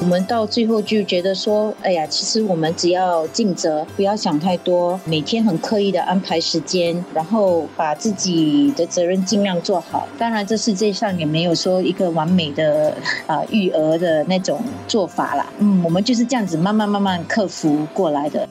我们到最后就觉得说，哎呀，其实我们只要尽责，不要想太多，每天很刻意的安排时间，然后把自己的责任尽量做好。当然，这世界上也没有说一个完美的啊育儿的那种做法啦。嗯，我们就是这样子慢慢慢慢克服过来的。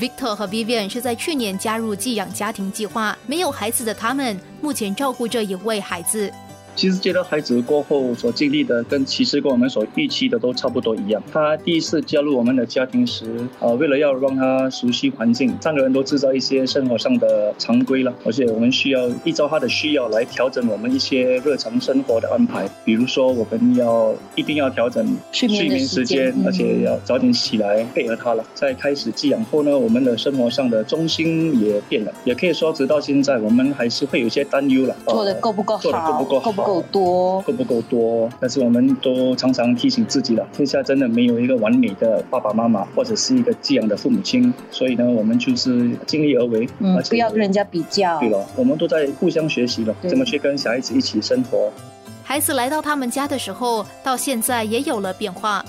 Victor 和 Vivian 是在去年加入寄养家庭计划，没有孩子的他们，目前照顾着一位孩子。其实接到孩子过后所经历的，跟其实跟我们所预期的都差不多一样。他第一次加入我们的家庭时，呃，为了要让他熟悉环境，三个人都制造一些生活上的常规了，而且我们需要依照他的需要来调整我们一些日常生活的安排。比如说，我们要一定要调整睡眠时间，而且要早点起来配合他了。在开始寄养后呢，我们的生活上的中心也变了，也可以说直到现在，我们还是会有些担忧了。做的够不够好？做的够不够好？够多够不够多？但是我们都常常提醒自己了，天下真的没有一个完美的爸爸妈妈，或者是一个寄养的父母亲。所以呢，我们就是尽力而为，嗯，不要跟人家比较。对了，我们都在互相学习了，怎么去跟小孩子一起生活。孩子来到他们家的时候，到现在也有了变化。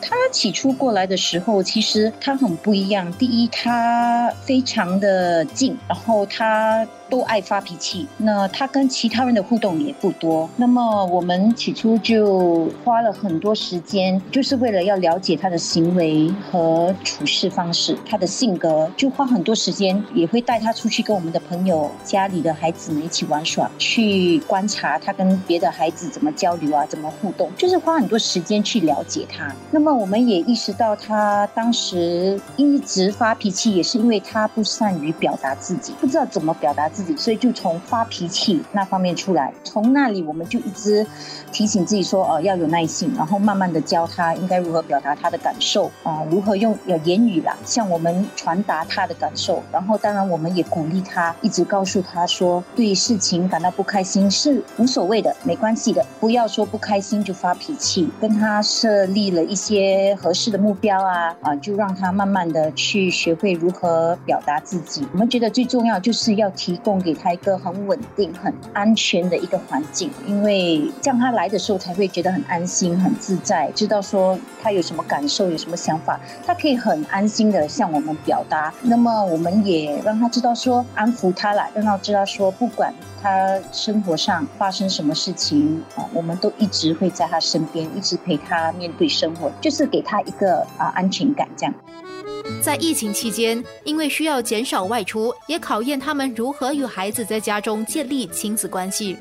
他起初过来的时候，其实他很不一样。第一，他非常的静，然后他。都爱发脾气，那他跟其他人的互动也不多。那么我们起初就花了很多时间，就是为了要了解他的行为和处事方式，他的性格，就花很多时间，也会带他出去跟我们的朋友家里的孩子们一起玩耍，去观察他跟别的孩子怎么交流啊，怎么互动，就是花很多时间去了解他。那么那我们也意识到，他当时一直发脾气，也是因为他不善于表达自己，不知道怎么表达自己。所以就从发脾气那方面出来，从那里我们就一直提醒自己说，哦，要有耐心，然后慢慢的教他应该如何表达他的感受啊，如何用言语啦，向我们传达他的感受。然后当然我们也鼓励他，一直告诉他说，对事情感到不开心是无所谓的，没关系的，不要说不开心就发脾气。跟他设立了一些些合适的目标啊，啊，就让他慢慢的去学会如何表达自己。我们觉得最重要就是要提供。给他一个很稳定、很安全的一个环境，因为这样他来的时候才会觉得很安心、很自在，知道说他有什么感受、有什么想法，他可以很安心的向我们表达。那么我们也让他知道说，安抚他了，让他知道说，不管他生活上发生什么事情啊，我们都一直会在他身边，一直陪他面对生活，就是给他一个啊安全感这样。在疫情期间，因为需要减少外出，也考验他们如何与孩子在家中建立亲子关系。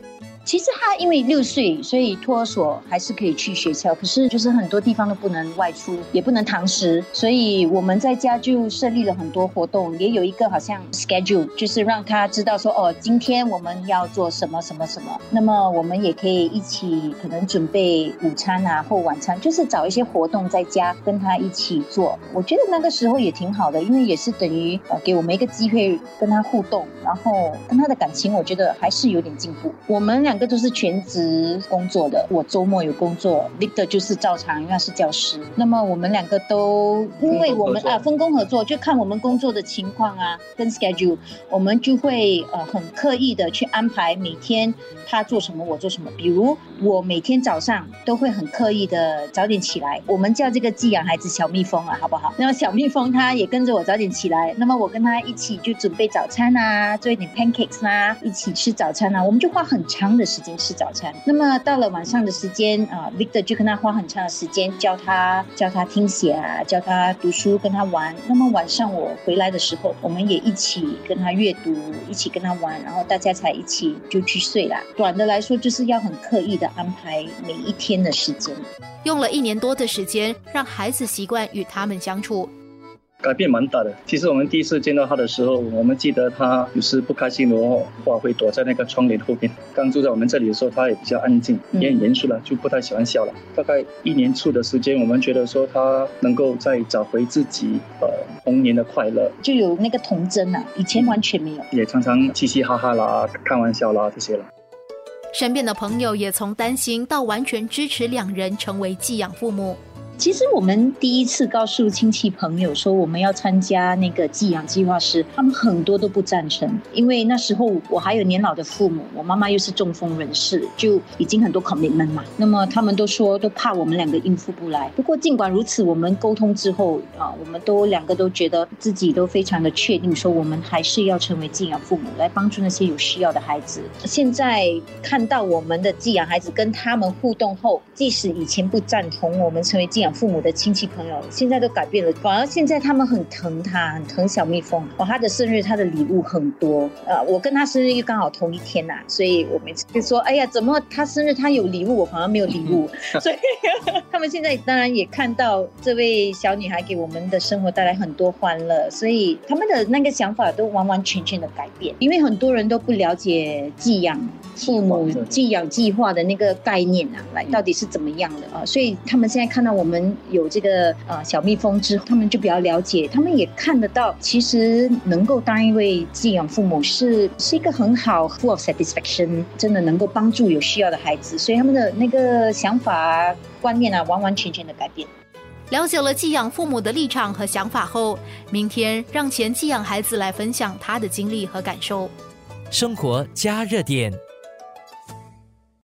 其实他因为六岁，所以托儿所还是可以去学校，可是就是很多地方都不能外出，也不能堂食，所以我们在家就设立了很多活动，也有一个好像 schedule，就是让他知道说哦，今天我们要做什么什么什么。那么我们也可以一起可能准备午餐啊或晚餐，就是找一些活动在家跟他一起做。我觉得那个时候也挺好的，因为也是等于呃给我们一个机会跟他互动，然后跟他的感情，我觉得还是有点进步。我们两。个都是全职工作的，我周末有工作，Victor 就是照常，因为他是教师。那么我们两个都，因为我们啊分工合作，就看我们工作的情况啊，跟 schedule，我们就会呃很刻意的去安排每天他做什么，我做什么。比如我每天早上都会很刻意的早点起来，我们叫这个寄养孩子小蜜蜂啊，好不好？那么小蜜蜂它也跟着我早点起来，那么我跟他一起就准备早餐啊，做一点 pancakes 啊，一起吃早餐啊，我们就花很长的。时间吃早餐，那么到了晚上的时间啊，Victor 就跟他花很长的时间教他教他听写啊，教他读书，跟他玩。那么晚上我回来的时候，我们也一起跟他阅读，一起跟他玩，然后大家才一起就去睡啦。短的来说，就是要很刻意的安排每一天的时间。用了一年多的时间，让孩子习惯与他们相处。改变蛮大的。其实我们第一次见到他的时候，我们记得他有时不开心的话，会躲在那个窗帘后边。刚住在我们这里的时候，他也比较安静，也很严肃了，就不太喜欢笑了。大概一年处的时间，我们觉得说他能够再找回自己呃童年的快乐，就有那个童真啊，以前完全没有。也常常嘻嘻哈哈啦，开玩笑啦这些了。身边的朋友也从担心到完全支持两人成为寄养父母。其实我们第一次告诉亲戚朋友说我们要参加那个寄养计划时，他们很多都不赞成，因为那时候我还有年老的父母，我妈妈又是中风人士，就已经很多 commitment 嘛。那么他们都说都怕我们两个应付不来。不过尽管如此，我们沟通之后啊，我们都两个都觉得自己都非常的确定，说我们还是要成为寄养父母，来帮助那些有需要的孩子。现在看到我们的寄养孩子跟他们互动后，即使以前不赞同我们成为寄养父母的亲戚朋友，现在都改变了，反而现在他们很疼他，很疼小蜜蜂。哦，他的生日他的礼物很多，呃，我跟他生日又刚好同一天呐，所以我每次就说，哎呀，怎么他生日他有礼物，我反而没有礼物？所以他们现在当然也看到这位小女孩给我们的生活带来很多欢乐，所以他们的那个想法都完完全全的改变，因为很多人都不了解寄养。父母寄养计划的那个概念啊，来到底是怎么样的啊？所以他们现在看到我们有这个呃小蜜蜂之后，他们就比较了解，他们也看得到，其实能够当一位寄养父母是是一个很好，full of satisfaction，真的能够帮助有需要的孩子，所以他们的那个想法观念啊，完完全全的改变。了解了寄养父母的立场和想法后，明天让前寄养孩子来分享他的经历和感受。生活加热点。